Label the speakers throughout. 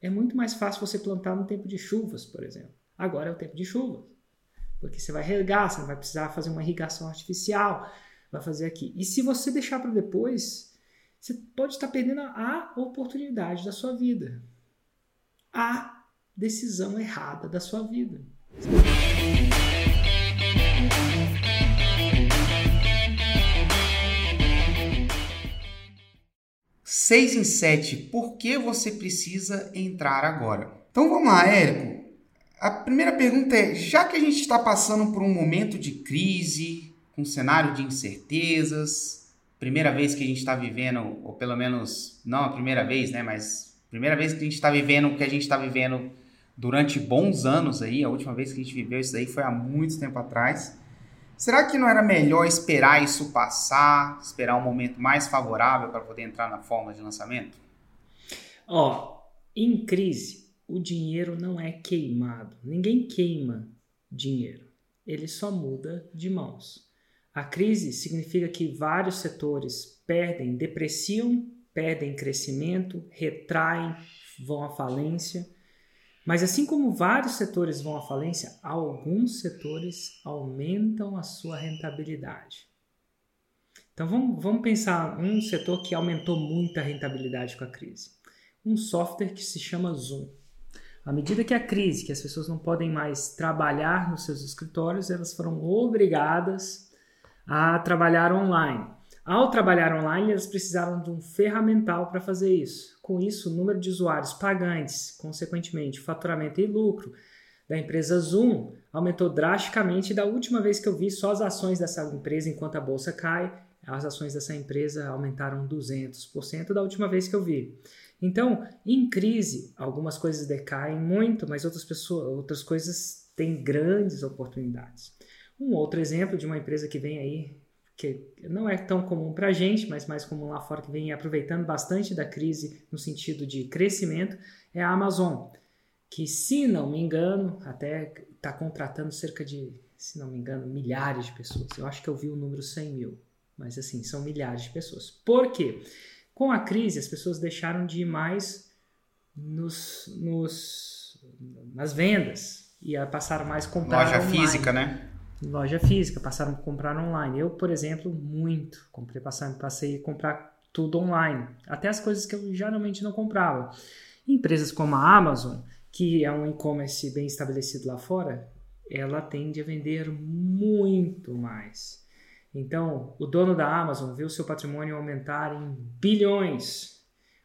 Speaker 1: É muito mais fácil você plantar no tempo de chuvas, por exemplo. Agora é o tempo de chuvas. Porque você vai regar, você não vai precisar fazer uma irrigação artificial, vai fazer aqui. E se você deixar para depois, você pode estar perdendo a oportunidade da sua vida. A decisão errada da sua vida.
Speaker 2: Seis em sete, por que você precisa entrar agora? Então vamos lá, Érico. A primeira pergunta é: já que a gente está passando por um momento de crise, um cenário de incertezas, primeira vez que a gente está vivendo, ou pelo menos não a primeira vez, né, mas primeira vez que a gente está vivendo o que a gente está vivendo durante bons anos aí, a última vez que a gente viveu isso aí foi há muito tempo atrás. Será que não era melhor esperar isso passar, esperar um momento mais favorável para poder entrar na forma de lançamento?
Speaker 1: Ó, em crise, o dinheiro não é queimado. Ninguém queima dinheiro. Ele só muda de mãos. A crise significa que vários setores perdem, depreciam, perdem crescimento, retraem, vão à falência. Mas assim como vários setores vão à falência, alguns setores aumentam a sua rentabilidade. Então vamos, vamos pensar um setor que aumentou muito a rentabilidade com a crise. Um software que se chama Zoom. À medida que a crise, que as pessoas não podem mais trabalhar nos seus escritórios, elas foram obrigadas a trabalhar online. Ao trabalhar online, elas precisaram de um ferramental para fazer isso. Com isso, o número de usuários pagantes, consequentemente, faturamento e lucro da empresa Zoom aumentou drasticamente. Da última vez que eu vi, só as ações dessa empresa, enquanto a bolsa cai, as ações dessa empresa aumentaram 200% da última vez que eu vi. Então, em crise, algumas coisas decaem muito, mas outras pessoas, outras coisas têm grandes oportunidades. Um outro exemplo de uma empresa que vem aí que não é tão comum para a gente, mas mais comum lá fora, que vem aproveitando bastante da crise no sentido de crescimento, é a Amazon, que, se não me engano, até está contratando cerca de, se não me engano, milhares de pessoas. Eu acho que eu vi o número 100 mil, mas assim, são milhares de pessoas. Por quê? Com a crise, as pessoas deixaram de ir mais nos, nos nas vendas e passaram mais a comprar
Speaker 2: Loja
Speaker 1: online.
Speaker 2: física, né?
Speaker 1: Loja física, passaram a comprar online. Eu, por exemplo, muito. Comprei, passei a comprar tudo online. Até as coisas que eu geralmente não comprava. Empresas como a Amazon, que é um e-commerce bem estabelecido lá fora, ela tende a vender muito mais. Então, o dono da Amazon viu seu patrimônio aumentar em bilhões.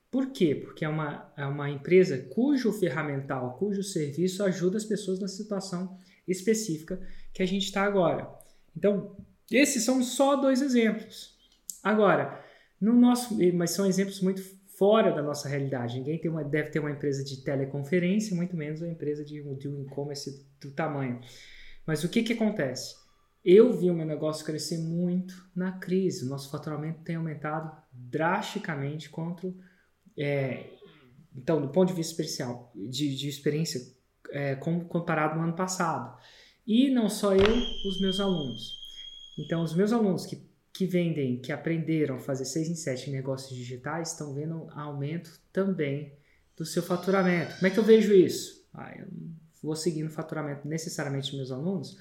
Speaker 1: Por quê? Porque é uma, é uma empresa cujo ferramental, cujo serviço ajuda as pessoas na situação específica que a gente está agora. Então, esses são só dois exemplos. Agora, no nosso, mas são exemplos muito fora da nossa realidade. Ninguém tem uma, deve ter uma empresa de teleconferência, muito menos uma empresa de, de um e-commerce do tamanho. Mas o que, que acontece? Eu vi o meu negócio crescer muito na crise. Nosso faturamento tem aumentado drasticamente contra. É, então, do ponto de vista especial, de, de experiência, é, comparado no ano passado. E não só eu, os meus alunos. Então, os meus alunos que, que vendem, que aprenderam a fazer 6 em 7 em negócios digitais, estão vendo aumento também do seu faturamento. Como é que eu vejo isso? Ah, eu vou seguindo o faturamento necessariamente dos meus alunos,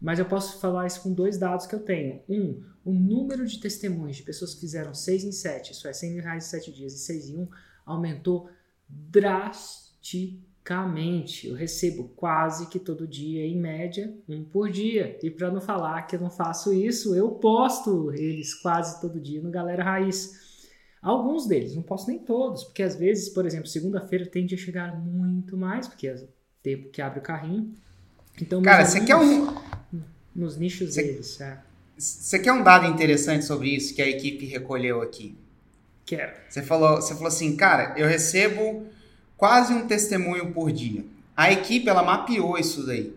Speaker 1: mas eu posso falar isso com dois dados que eu tenho. Um, o número de testemunhos de pessoas que fizeram 6 em 7, isso é 100 mil reais em 7 dias, e 6 em 1, aumentou drasticamente Basicamente, eu recebo quase que todo dia, em média, um por dia. E para não falar que eu não faço isso, eu posto eles quase todo dia no Galera Raiz. Alguns deles, não posso nem todos, porque às vezes, por exemplo, segunda-feira tende a chegar muito mais, porque é o tempo que abre o carrinho. Então,
Speaker 2: Cara, você quer um.
Speaker 1: Nos nichos cê, deles, é.
Speaker 2: Você quer um dado interessante sobre isso que a equipe recolheu aqui?
Speaker 1: Quero.
Speaker 2: Você falou, você falou assim, cara, eu recebo quase um testemunho por dia. A equipe ela mapeou isso daí.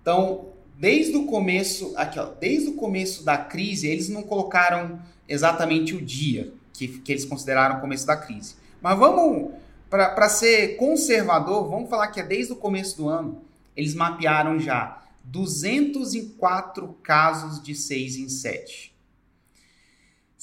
Speaker 2: Então, desde o começo, aqui ó, desde o começo da crise, eles não colocaram exatamente o dia que, que eles consideraram o começo da crise. Mas vamos, para ser conservador, vamos falar que é desde o começo do ano, eles mapearam já 204 casos de 6 em 7.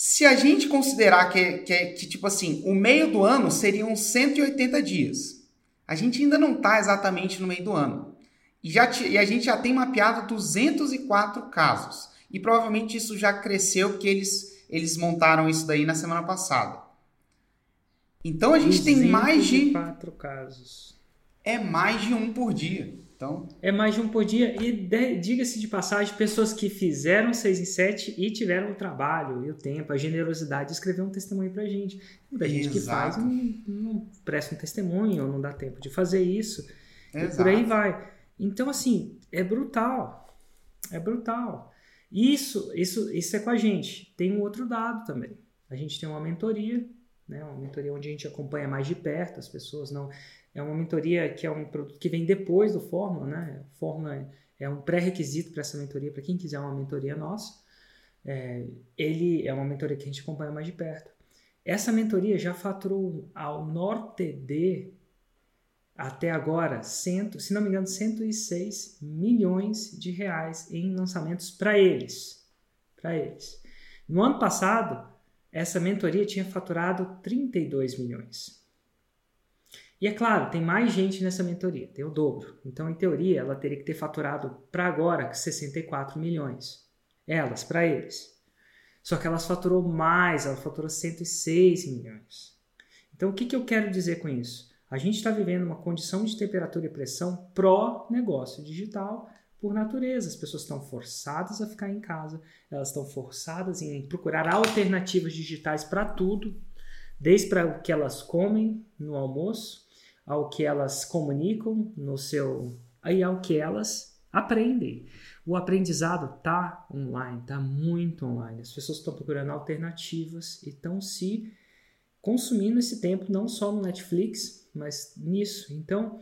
Speaker 2: Se a gente considerar que, que, que, tipo assim, o meio do ano seriam 180 dias, a gente ainda não está exatamente no meio do ano. E, já e a gente já tem mapeado 204 casos. E provavelmente isso já cresceu porque eles, eles montaram isso daí na semana passada. Então a gente tem mais de.
Speaker 1: quatro casos.
Speaker 2: É mais de um por dia. Então...
Speaker 1: É mais de um por dia. E diga-se de passagem, pessoas que fizeram 6 em 7 e tiveram o trabalho e o tempo, a generosidade de escrever um testemunho pra gente. Muita gente que faz não, não presta um testemunho ou não dá tempo de fazer isso. Exato. E por aí vai. Então, assim, é brutal. É brutal. Isso, isso, isso é com a gente. Tem um outro dado também. A gente tem uma mentoria, né? Uma mentoria onde a gente acompanha mais de perto as pessoas. Não é uma mentoria que é um produto que vem depois do Fórmula, né? Fórmula é um pré-requisito para essa mentoria para quem quiser uma mentoria nossa. É, ele é uma mentoria que a gente acompanha mais de perto. Essa mentoria já faturou ao NorTD até agora, cento, se não me engano, 106 milhões de reais em lançamentos para eles. Para eles. No ano passado, essa mentoria tinha faturado 32 milhões. E é claro, tem mais gente nessa mentoria, tem o dobro. Então, em teoria, ela teria que ter faturado para agora 64 milhões. Elas, para eles. Só que elas faturou mais, ela faturou 106 milhões. Então, o que, que eu quero dizer com isso? A gente está vivendo uma condição de temperatura e pressão pró-negócio digital por natureza. As pessoas estão forçadas a ficar em casa, elas estão forçadas em procurar alternativas digitais para tudo, desde para o que elas comem no almoço, ao que elas comunicam no seu. aí ao que elas aprendem. O aprendizado está online, está muito online. As pessoas estão procurando alternativas e estão se consumindo esse tempo não só no Netflix, mas nisso. Então,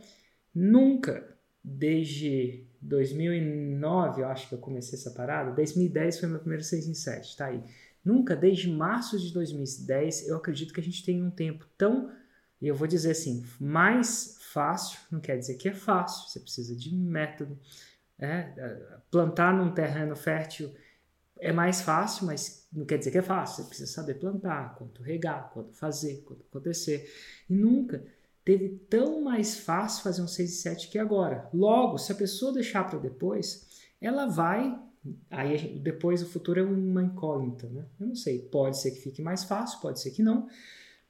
Speaker 1: nunca, desde 2009, eu acho que eu comecei essa parada, 2010 foi meu primeiro 6 em 7, tá aí. Nunca, desde março de 2010, eu acredito que a gente tem um tempo tão, e eu vou dizer assim, mais fácil, não quer dizer que é fácil, você precisa de método. É, plantar num terreno fértil é mais fácil, mas não quer dizer que é fácil. Você precisa saber plantar, quanto regar, quanto fazer, quanto acontecer. E nunca teve tão mais fácil fazer um 6 e 7 que agora. Logo, se a pessoa deixar para depois, ela vai. Aí depois o futuro é uma incógnita, né? Eu não sei. Pode ser que fique mais fácil, pode ser que não.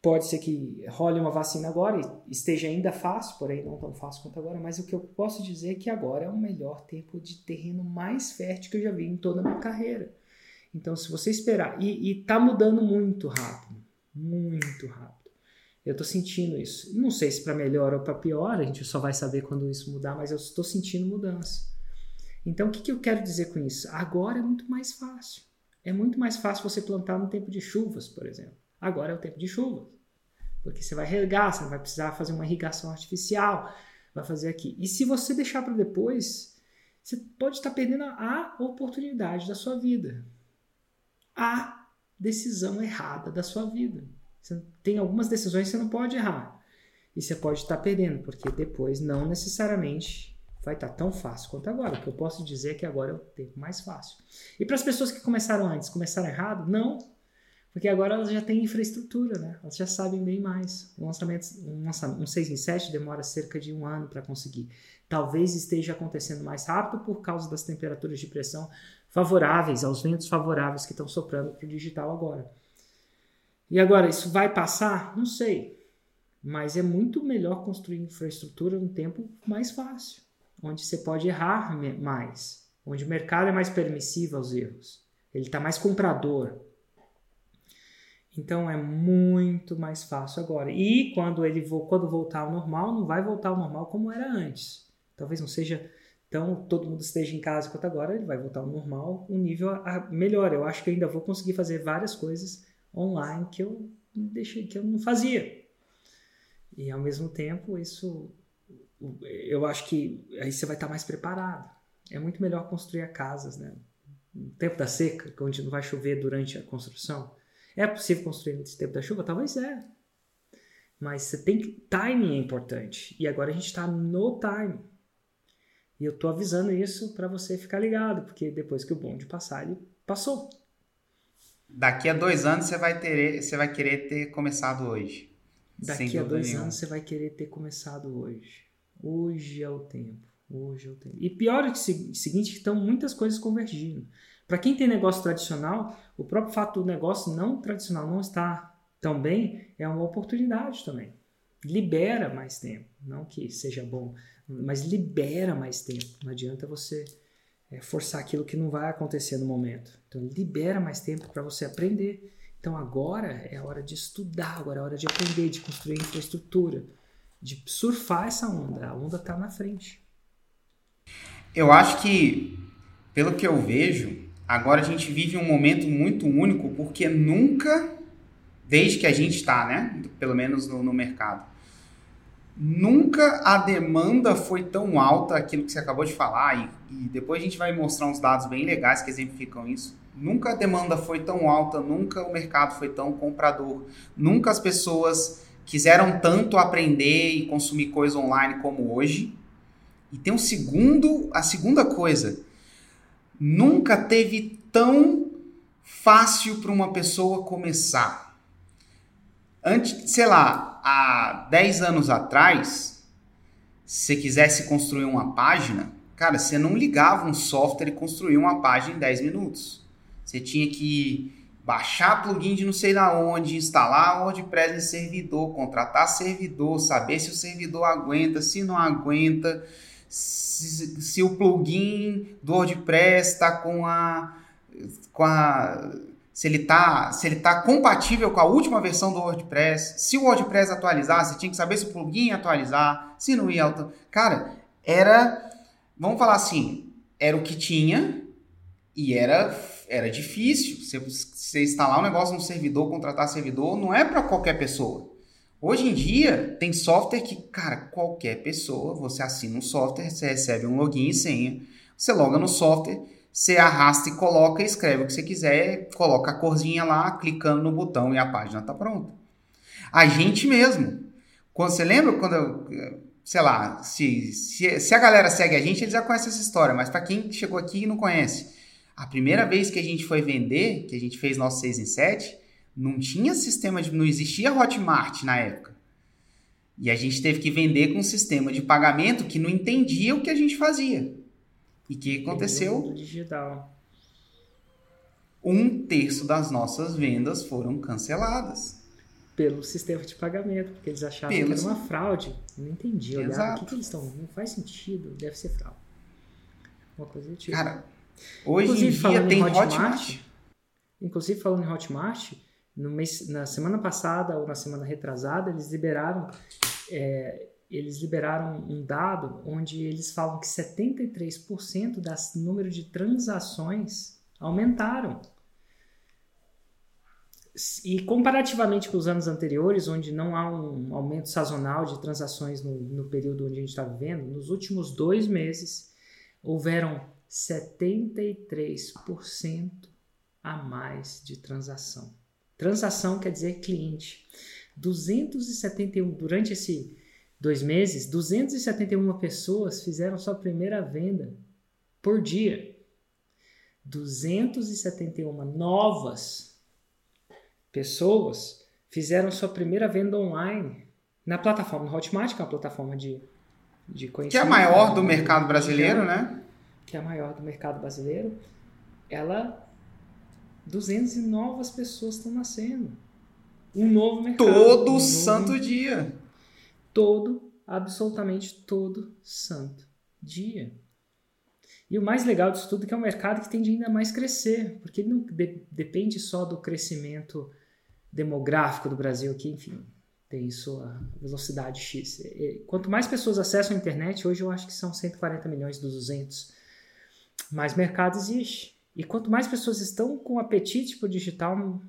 Speaker 1: Pode ser que role uma vacina agora e esteja ainda fácil, porém não tão fácil quanto agora. Mas o que eu posso dizer é que agora é o melhor tempo de terreno mais fértil que eu já vi em toda a minha carreira. Então, se você esperar, e, e tá mudando muito rápido, muito rápido. Eu estou sentindo isso. Não sei se para melhor ou para pior, a gente só vai saber quando isso mudar, mas eu estou sentindo mudança. Então, o que, que eu quero dizer com isso? Agora é muito mais fácil. É muito mais fácil você plantar no tempo de chuvas, por exemplo. Agora é o tempo de chuvas. Porque você vai regar, você vai precisar fazer uma irrigação artificial, vai fazer aqui. E se você deixar para depois, você pode estar perdendo a oportunidade da sua vida. A decisão errada da sua vida. Você tem algumas decisões que você não pode errar. E você pode estar perdendo, porque depois não necessariamente vai estar tão fácil quanto agora. O que eu posso dizer é que agora é o tempo mais fácil. E para as pessoas que começaram antes, começaram errado? Não. Porque agora elas já têm infraestrutura, né? Elas já sabem bem mais. Um lançamento, um, lançamento, um 6 em 7 demora cerca de um ano para conseguir. Talvez esteja acontecendo mais rápido por causa das temperaturas de pressão favoráveis, aos ventos favoráveis que estão soprando para o digital agora. E agora, isso vai passar? Não sei. Mas é muito melhor construir infraestrutura num tempo mais fácil, onde você pode errar mais, onde o mercado é mais permissivo aos erros, ele está mais comprador. Então é muito mais fácil agora. E quando ele quando voltar ao normal, não vai voltar ao normal como era antes. Talvez não seja tão todo mundo esteja em casa quanto agora, ele vai voltar ao normal, um nível melhor. Eu acho que ainda vou conseguir fazer várias coisas online que eu deixei que eu não fazia. E ao mesmo tempo, isso eu acho que aí você vai estar mais preparado. É muito melhor construir casas, né? No tempo da seca, onde não vai chover durante a construção. É possível construir nesse tempo da chuva? Talvez é. Mas você tem que. Timing é importante. E agora a gente está no time. E eu tô avisando isso para você ficar ligado, porque depois que o bonde passar, ele passou
Speaker 2: daqui a dois anos você vai ter, você vai querer ter começado hoje.
Speaker 1: Daqui a dois nenhuma. anos você vai querer ter começado hoje. Hoje é o tempo. Hoje é o tempo. E pior é que o seguinte, estão muitas coisas convergindo. Para quem tem negócio tradicional, o próprio fato do negócio não tradicional não estar tão bem é uma oportunidade também. Libera mais tempo. Não que seja bom, mas libera mais tempo. Não adianta você é, forçar aquilo que não vai acontecer no momento. Então, libera mais tempo para você aprender. Então, agora é a hora de estudar, agora é a hora de aprender, de construir infraestrutura, de surfar essa onda. A onda está na frente.
Speaker 2: Eu acho que, pelo que eu vejo, agora a gente vive um momento muito único, porque nunca, desde que a gente está, né, pelo menos no, no mercado, nunca a demanda foi tão alta, aquilo que você acabou de falar, e, e, depois a gente vai mostrar uns dados bem legais que exemplificam isso. Nunca a demanda foi tão alta, nunca o mercado foi tão comprador, nunca as pessoas quiseram tanto aprender e consumir coisa online como hoje. E tem um segundo, a segunda coisa, nunca teve tão fácil para uma pessoa começar. Antes, sei lá, há 10 anos atrás, se quisesse construir uma página, cara, você não ligava um software e construía uma página em 10 minutos. Você tinha que baixar plugin de não sei da onde, instalar WordPress em servidor, contratar servidor, saber se o servidor aguenta, se não aguenta, se, se o plugin do WordPress está com a com a se ele tá, se ele tá compatível com a última versão do WordPress, se o WordPress atualizar, você tinha que saber se o plugin ia atualizar, se não ia, cara, era, vamos falar assim, era o que tinha e era era difícil. Você, você instalar um negócio no servidor, contratar servidor, não é para qualquer pessoa. Hoje em dia, tem software que, cara, qualquer pessoa, você assina um software, você recebe um login e senha, você loga no software, você arrasta e coloca, escreve o que você quiser, coloca a corzinha lá, clicando no botão e a página está pronta. A gente mesmo. Quando você lembra quando eu, sei lá, se, se, se a galera segue a gente, eles já conhecem essa história, mas para quem chegou aqui e não conhece, a primeira vez que a gente foi vender, que a gente fez nosso 6 em 7, não tinha sistema de. não existia Hotmart na época. E a gente teve que vender com um sistema de pagamento que não entendia o que a gente fazia. E que aconteceu?
Speaker 1: Digital.
Speaker 2: Um terço das nossas vendas foram canceladas.
Speaker 1: Pelo sistema de pagamento, porque eles achavam Pelo... que era uma fraude. Eu não entendi. Olhava, o que, que eles estão. Não faz sentido, deve ser fraude. Uma coisa do tipo.
Speaker 2: Cara, hoje inclusive, em dia tem Hotmart, Hotmart.
Speaker 1: Inclusive, falando em Hotmart, mês, na semana passada ou na semana retrasada, eles liberaram é, eles liberaram um dado onde eles falam que 73% das número de transações aumentaram. E comparativamente com os anos anteriores, onde não há um aumento sazonal de transações no, no período onde a gente está vivendo, nos últimos dois meses houveram 73% a mais de transação. Transação quer dizer cliente. 271 durante esse dois meses, 271 pessoas fizeram sua primeira venda por dia. 271 novas pessoas fizeram sua primeira venda online na plataforma Hotmart, que é uma plataforma de, de conhecimento.
Speaker 2: Que é a maior do mercado brasileiro, né?
Speaker 1: Que é a maior do mercado brasileiro. Ela. 200 novas pessoas estão nascendo. Um novo mercado.
Speaker 2: Todo
Speaker 1: um
Speaker 2: santo
Speaker 1: novo...
Speaker 2: dia
Speaker 1: todo, absolutamente todo santo dia. E o mais legal disso tudo é que é um mercado que tende ainda mais crescer, porque ele não de, depende só do crescimento demográfico do Brasil, que, enfim, tem sua velocidade X. Quanto mais pessoas acessam a internet, hoje eu acho que são 140 milhões dos 200, mais mercado existe. E quanto mais pessoas estão com apetite para o digital,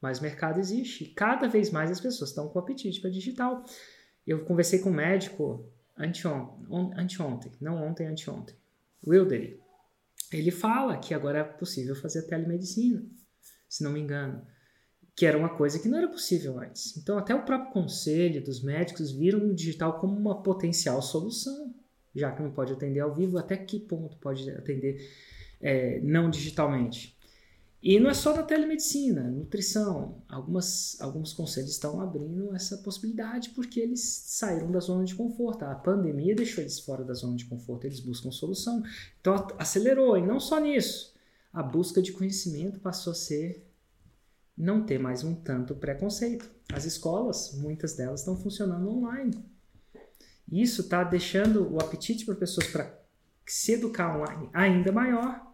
Speaker 1: mais mercado existe. E cada vez mais as pessoas estão com apetite para digital. Eu conversei com um médico anteontem, não ontem, anteontem, Wildery. Ele fala que agora é possível fazer telemedicina, se não me engano, que era uma coisa que não era possível antes. Então, até o próprio conselho dos médicos viram o digital como uma potencial solução, já que não pode atender ao vivo, até que ponto pode atender é, não digitalmente. E não é só na telemedicina, nutrição. Algumas, alguns conselhos estão abrindo essa possibilidade porque eles saíram da zona de conforto. A pandemia deixou eles fora da zona de conforto, eles buscam solução. Então acelerou, e não só nisso. A busca de conhecimento passou a ser não ter mais um tanto preconceito. As escolas, muitas delas estão funcionando online. Isso está deixando o apetite para pessoas para se educar online ainda maior,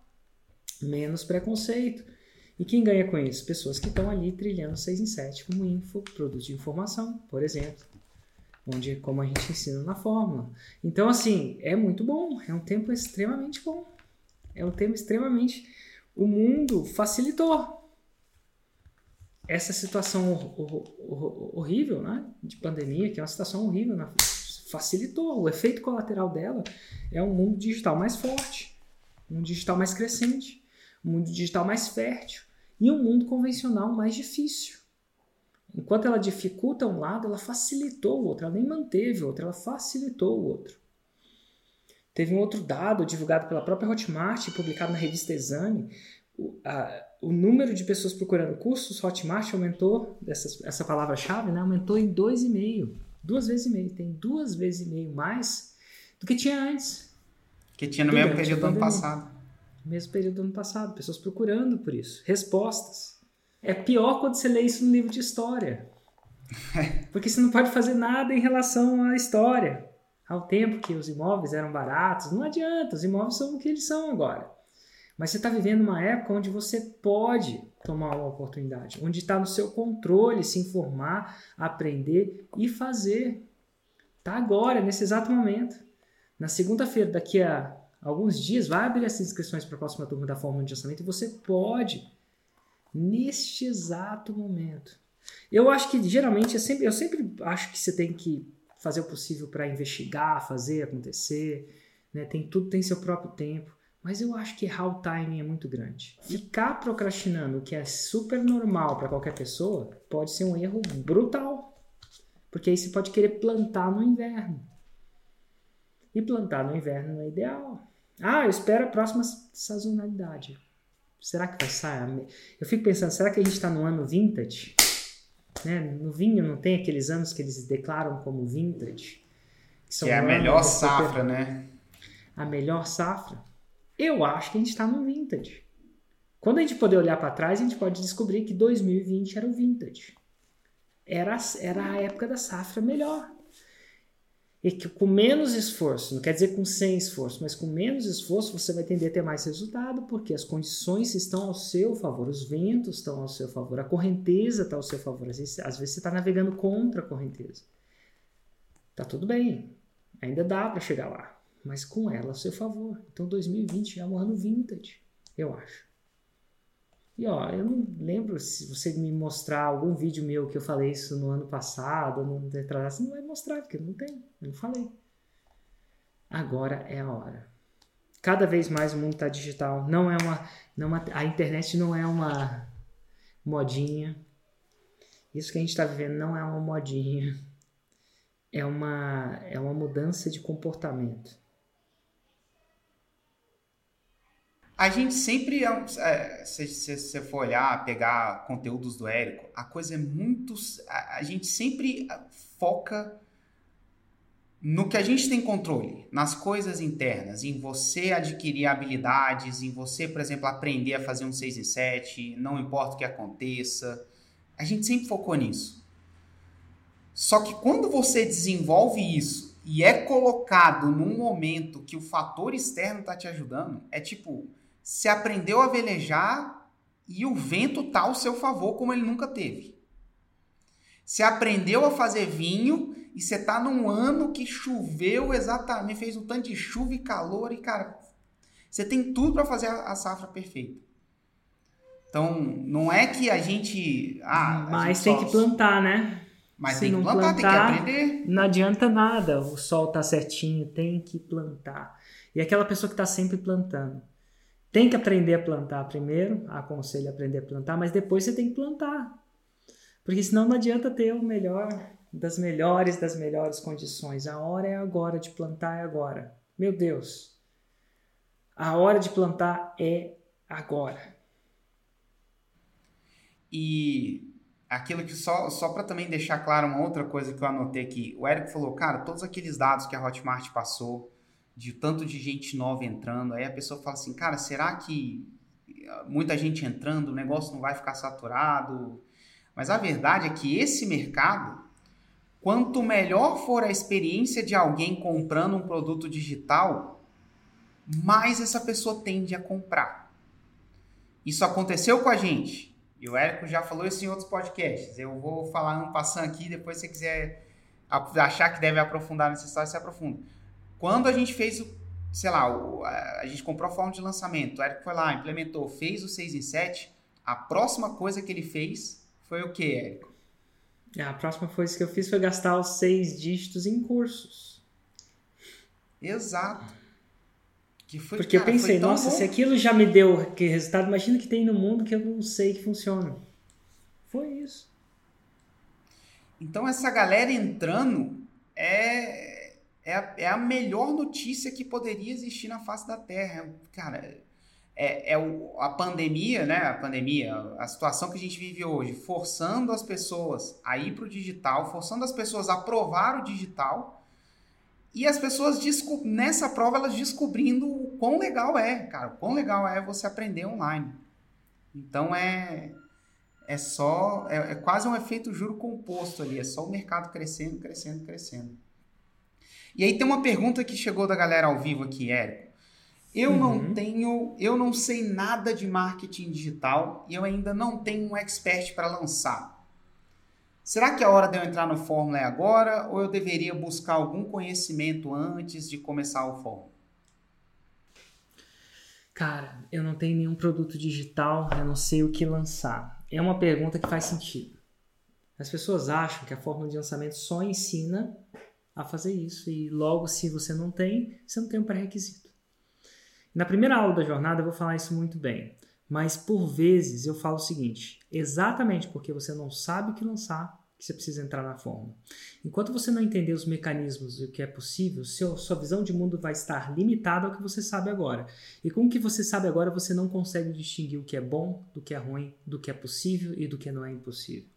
Speaker 1: menos preconceito. E quem ganha com isso? Pessoas que estão ali trilhando 6 em 7 como info, produto de informação, por exemplo. Onde, como a gente ensina na fórmula. Então, assim, é muito bom. É um tempo extremamente bom. É um tempo extremamente. O mundo facilitou essa situação hor hor horrível, né? De pandemia, que é uma situação horrível, né? facilitou. O efeito colateral dela é um mundo digital mais forte, um digital mais crescente, um mundo digital mais fértil e um mundo convencional mais difícil. Enquanto ela dificulta um lado, ela facilitou o outro, ela nem manteve o outro, ela facilitou o outro. Teve um outro dado divulgado pela própria Hotmart, publicado na revista Exame, o, a, o número de pessoas procurando cursos Hotmart aumentou, essa, essa palavra-chave, né, aumentou em 2,5. Duas vezes e meio. Tem duas vezes e meio mais do que tinha antes.
Speaker 2: Que tinha no mesmo período do ano passado
Speaker 1: mesmo período do ano passado, pessoas procurando por isso, respostas. É pior quando você lê isso no livro de história. Porque você não pode fazer nada em relação à história, ao tempo que os imóveis eram baratos. Não adianta, os imóveis são o que eles são agora. Mas você está vivendo uma época onde você pode tomar uma oportunidade, onde está no seu controle se informar, aprender e fazer. Está agora, nesse exato momento. Na segunda-feira, daqui a alguns dias, vai abrir as inscrições para a próxima turma da Fórmula de Lançamento e você pode, neste exato momento. Eu acho que geralmente, eu sempre, eu sempre acho que você tem que fazer o possível para investigar, fazer acontecer, né? tem tudo tem seu próprio tempo. Mas eu acho que errar o timing é muito grande. Ficar procrastinando, o que é super normal para qualquer pessoa, pode ser um erro brutal. Porque aí você pode querer plantar no inverno. E plantar no inverno não é ideal. Ah, eu espero a próxima sazonalidade. Será que vai sair? Eu fico pensando, será que a gente está no ano vintage? Né? No vinho não tem aqueles anos que eles declaram como vintage?
Speaker 2: Que, que é a melhor safra, né?
Speaker 1: A melhor safra? Eu acho que a gente está no vintage. Quando a gente poder olhar para trás, a gente pode descobrir que 2020 era o vintage. Era, era a época da safra melhor e que com menos esforço, não quer dizer com sem esforço, mas com menos esforço você vai tender a ter mais resultado, porque as condições estão ao seu favor, os ventos estão ao seu favor, a correnteza está ao seu favor. Às vezes, às vezes você está navegando contra a correnteza. Tá tudo bem, ainda dá para chegar lá, mas com ela ao seu favor. Então 2020 é um ano vintage, eu acho. E ó, eu não lembro se você me mostrar algum vídeo meu que eu falei isso no ano passado, no retrasado, você não vai mostrar, porque não tem, eu não falei. Agora é a hora. Cada vez mais o mundo está digital. Não é uma, não é uma, a internet não é uma modinha. Isso que a gente está vivendo não é uma modinha. É uma, é uma mudança de comportamento.
Speaker 2: A gente sempre, é, se você for olhar, pegar conteúdos do Érico, a coisa é muito. A, a, gente sempre foca no que a gente tem controle, nas coisas internas, em você adquirir habilidades, em você, por exemplo, aprender a fazer um 6 e 7, não importa o que aconteça. A gente sempre focou nisso. Só que quando você desenvolve isso e é colocado num momento que o fator externo está te ajudando, é tipo se aprendeu a velejar e o vento tá ao seu favor como ele nunca teve. Você aprendeu a fazer vinho e você tá num ano que choveu exatamente, fez um tanto de chuva e calor e cara, você tem tudo para fazer a, a, safra perfeita. Então, não é que a gente, ah,
Speaker 1: mas gente tem só... que plantar, né?
Speaker 2: Mas Se tem que plantar, plantar, tem que aprender.
Speaker 1: Não adianta nada, o sol tá certinho, tem que plantar. E aquela pessoa que está sempre plantando. Tem que aprender a plantar primeiro, aconselho a aprender a plantar, mas depois você tem que plantar. Porque senão não adianta ter o melhor das melhores das melhores condições. A hora é agora de plantar é agora. Meu Deus. A hora de plantar é agora.
Speaker 2: E aquilo que só, só para também deixar claro uma outra coisa que eu anotei aqui, o Érico falou, cara, todos aqueles dados que a Hotmart passou, de tanto de gente nova entrando, aí a pessoa fala assim, cara, será que muita gente entrando, o negócio não vai ficar saturado? Mas a verdade é que esse mercado, quanto melhor for a experiência de alguém comprando um produto digital, mais essa pessoa tende a comprar. Isso aconteceu com a gente. E o Érico já falou isso em outros podcasts. Eu vou falar um passando aqui, depois se você quiser achar que deve aprofundar nessa história, você aprofunda. Quando a gente fez o, sei lá, a, gente comprou a forma de lançamento, o Érico foi lá, implementou, fez o 6 em 7, a próxima coisa que ele fez foi o que, Érico?
Speaker 1: É, a próxima coisa que eu fiz foi gastar os seis dígitos em cursos.
Speaker 2: Exato.
Speaker 1: Foi, Porque cara, eu pensei, nossa, bom. se aquilo já me deu aquele resultado, imagina que tem no mundo que eu não sei que funciona. Foi isso.
Speaker 2: Então essa galera entrando é, é, a, é a melhor notícia que poderia existir na face da Terra. Cara, é, é o, a pandemia, né? A pandemia, a situação que a gente vive hoje, forçando as pessoas a ir para o digital, forçando as pessoas a provar o digital e as pessoas nessa prova elas descobrindo o quão legal é, cara, o quão legal é você aprender online. Então é é só é, é quase um efeito juro composto ali, é só o mercado crescendo, crescendo, crescendo. E aí tem uma pergunta que chegou da galera ao vivo aqui, Érico. Eu uhum. não tenho, eu não sei nada de marketing digital e eu ainda não tenho um expert para lançar. Será que a hora de eu entrar no Fórmula é agora ou eu deveria buscar algum conhecimento antes de começar o Fórmula?
Speaker 1: Cara, eu não tenho nenhum produto digital, eu não sei o que lançar. É uma pergunta que faz sentido. As pessoas acham que a fórmula de lançamento só ensina a fazer isso e logo se você não tem, você não tem um pré-requisito. Na primeira aula da jornada eu vou falar isso muito bem, mas por vezes eu falo o seguinte: exatamente porque você não sabe o que lançar, que você precisa entrar na fórmula. Enquanto você não entender os mecanismos do que é possível, seu, sua visão de mundo vai estar limitada ao que você sabe agora. E com o que você sabe agora, você não consegue distinguir o que é bom do que é ruim, do que é possível e do que não é impossível.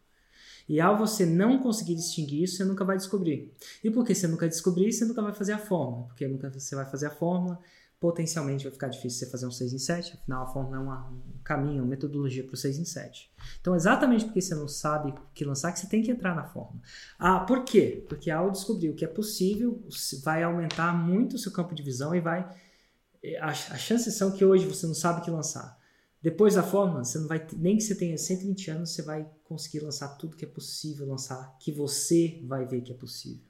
Speaker 1: E ao você não conseguir distinguir isso, você nunca vai descobrir. E porque você nunca descobrir, você nunca vai fazer a fórmula. Porque nunca você vai fazer a fórmula, potencialmente vai ficar difícil você fazer um 6 em 7, afinal a fórmula é uma, um caminho, uma metodologia para o 6 em 7. Então, exatamente porque você não sabe o que lançar, que você tem que entrar na fórmula. Ah, por quê? Porque ao descobrir o que é possível, vai aumentar muito o seu campo de visão e vai. Eh, as chances são que hoje você não sabe o que lançar. Depois da fórmula, você não vai nem que você tenha 120 anos, você vai conseguir lançar tudo que é possível lançar, que você vai ver que é possível.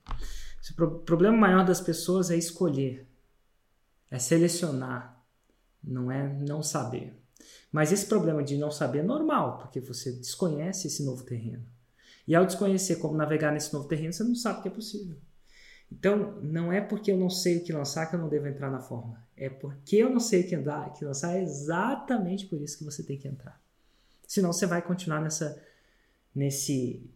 Speaker 1: O problema maior das pessoas é escolher é selecionar, não é não saber. Mas esse problema de não saber é normal, porque você desconhece esse novo terreno. E ao desconhecer como navegar nesse novo terreno, você não sabe que é possível. Então, não é porque eu não sei o que lançar que eu não devo entrar na forma. É porque eu não sei o que, andar, que lançar, é exatamente por isso que você tem que entrar. Senão você vai continuar nessa nesse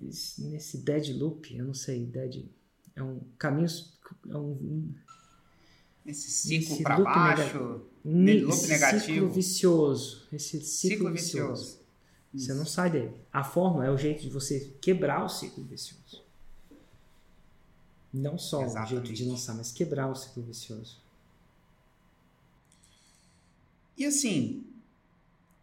Speaker 1: nesse dead loop, eu não sei, dead é um caminho é um
Speaker 2: esse ciclo para baixo, nega loop negativo.
Speaker 1: Ciclo vicioso. Esse ciclo, ciclo vicioso. vicioso. Você não sai dele. A fórmula é o jeito de você quebrar o ciclo vicioso. Não só Exatamente. o jeito de lançar, mas quebrar o ciclo vicioso.
Speaker 2: E assim,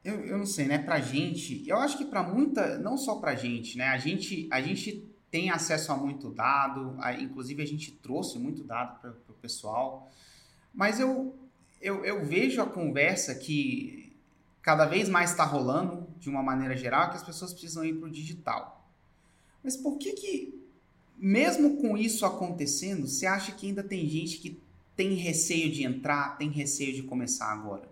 Speaker 2: eu, eu não sei, né? Pra gente, eu acho que para muita, não só pra gente, né? A gente, a gente tem acesso a muito dado, a, inclusive a gente trouxe muito dado para o pessoal. Mas eu, eu, eu vejo a conversa que cada vez mais está rolando, de uma maneira geral, que as pessoas precisam ir para o digital. Mas por que que, mesmo com isso acontecendo, você acha que ainda tem gente que tem receio de entrar, tem receio de começar agora?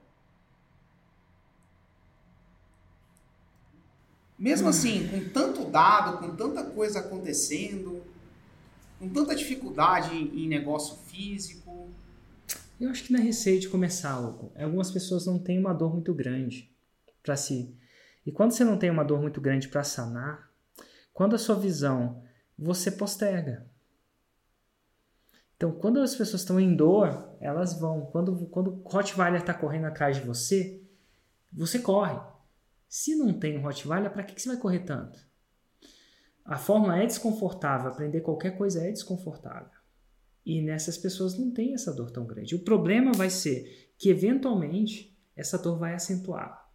Speaker 2: Mesmo hum. assim, com tanto dado, com tanta coisa acontecendo, com tanta dificuldade em negócio físico,
Speaker 1: eu acho que não é receio de começar, Hugo. Algumas pessoas não têm uma dor muito grande para si. E quando você não tem uma dor muito grande para sanar, quando a sua visão você posterga. Então, quando as pessoas estão em dor, elas vão. Quando, quando o Rottweiler está correndo atrás de você, você corre. Se não tem um Rottweiler, para que, que você vai correr tanto? A fórmula é desconfortável, aprender qualquer coisa é desconfortável. E nessas pessoas não tem essa dor tão grande. O problema vai ser que, eventualmente, essa dor vai acentuar.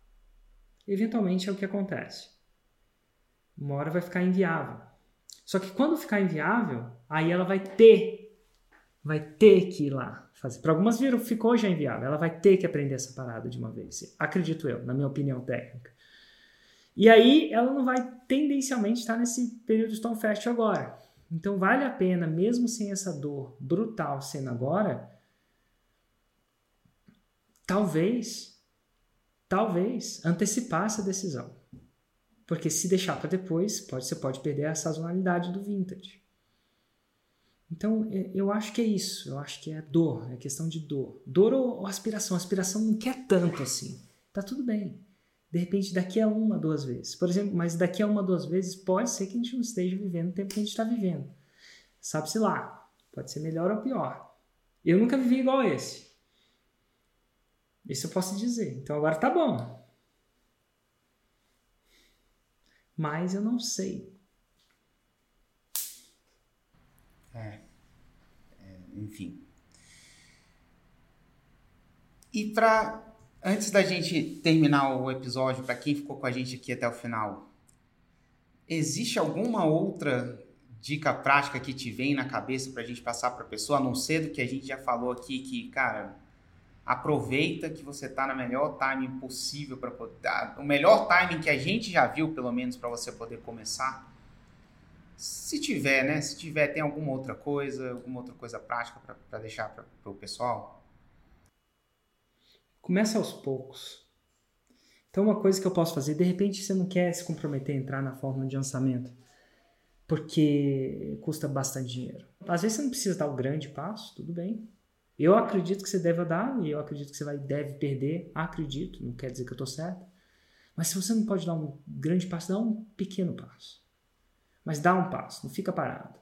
Speaker 1: Eventualmente é o que acontece. Uma hora vai ficar inviável. Só que quando ficar inviável, aí ela vai ter, vai ter que ir lá fazer. Para algumas viram, ficou já inviável. Ela vai ter que aprender essa parada de uma vez. Acredito eu, na minha opinião técnica. E aí ela não vai tendencialmente estar nesse período de Fast agora. Então vale a pena, mesmo sem essa dor brutal sendo agora, talvez, talvez antecipar essa decisão. Porque se deixar para depois, pode, você pode perder a sazonalidade do vintage. Então, é, eu acho que é isso. Eu acho que é dor, é questão de dor. Dor ou, ou aspiração. Aspiração não quer tanto assim. Tá tudo bem. De repente, daqui a uma, duas vezes. Por exemplo, mas daqui a uma, duas vezes, pode ser que a gente não esteja vivendo o tempo que a gente está vivendo. Sabe-se lá. Pode ser melhor ou pior. Eu nunca vivi igual esse. Isso eu posso dizer. Então agora tá bom. Mas eu não sei.
Speaker 2: É. é enfim. E para Antes da gente terminar o episódio, para quem ficou com a gente aqui até o final, existe alguma outra dica prática que te vem na cabeça para a gente passar para a pessoa, a não ser do que a gente já falou aqui, que, cara, aproveita que você está no melhor timing possível para poder. O melhor timing que a gente já viu, pelo menos, para você poder começar. Se tiver, né? Se tiver, tem alguma outra coisa, alguma outra coisa prática para deixar para o pessoal?
Speaker 1: Começa aos poucos. Então, uma coisa que eu posso fazer, de repente você não quer se comprometer a entrar na fórmula de lançamento, porque custa bastante dinheiro. Às vezes você não precisa dar o grande passo, tudo bem. Eu acredito que você deve dar e eu acredito que você vai, deve perder. Acredito, não quer dizer que eu estou certo. Mas se você não pode dar um grande passo, dá um pequeno passo. Mas dá um passo, não fica parado.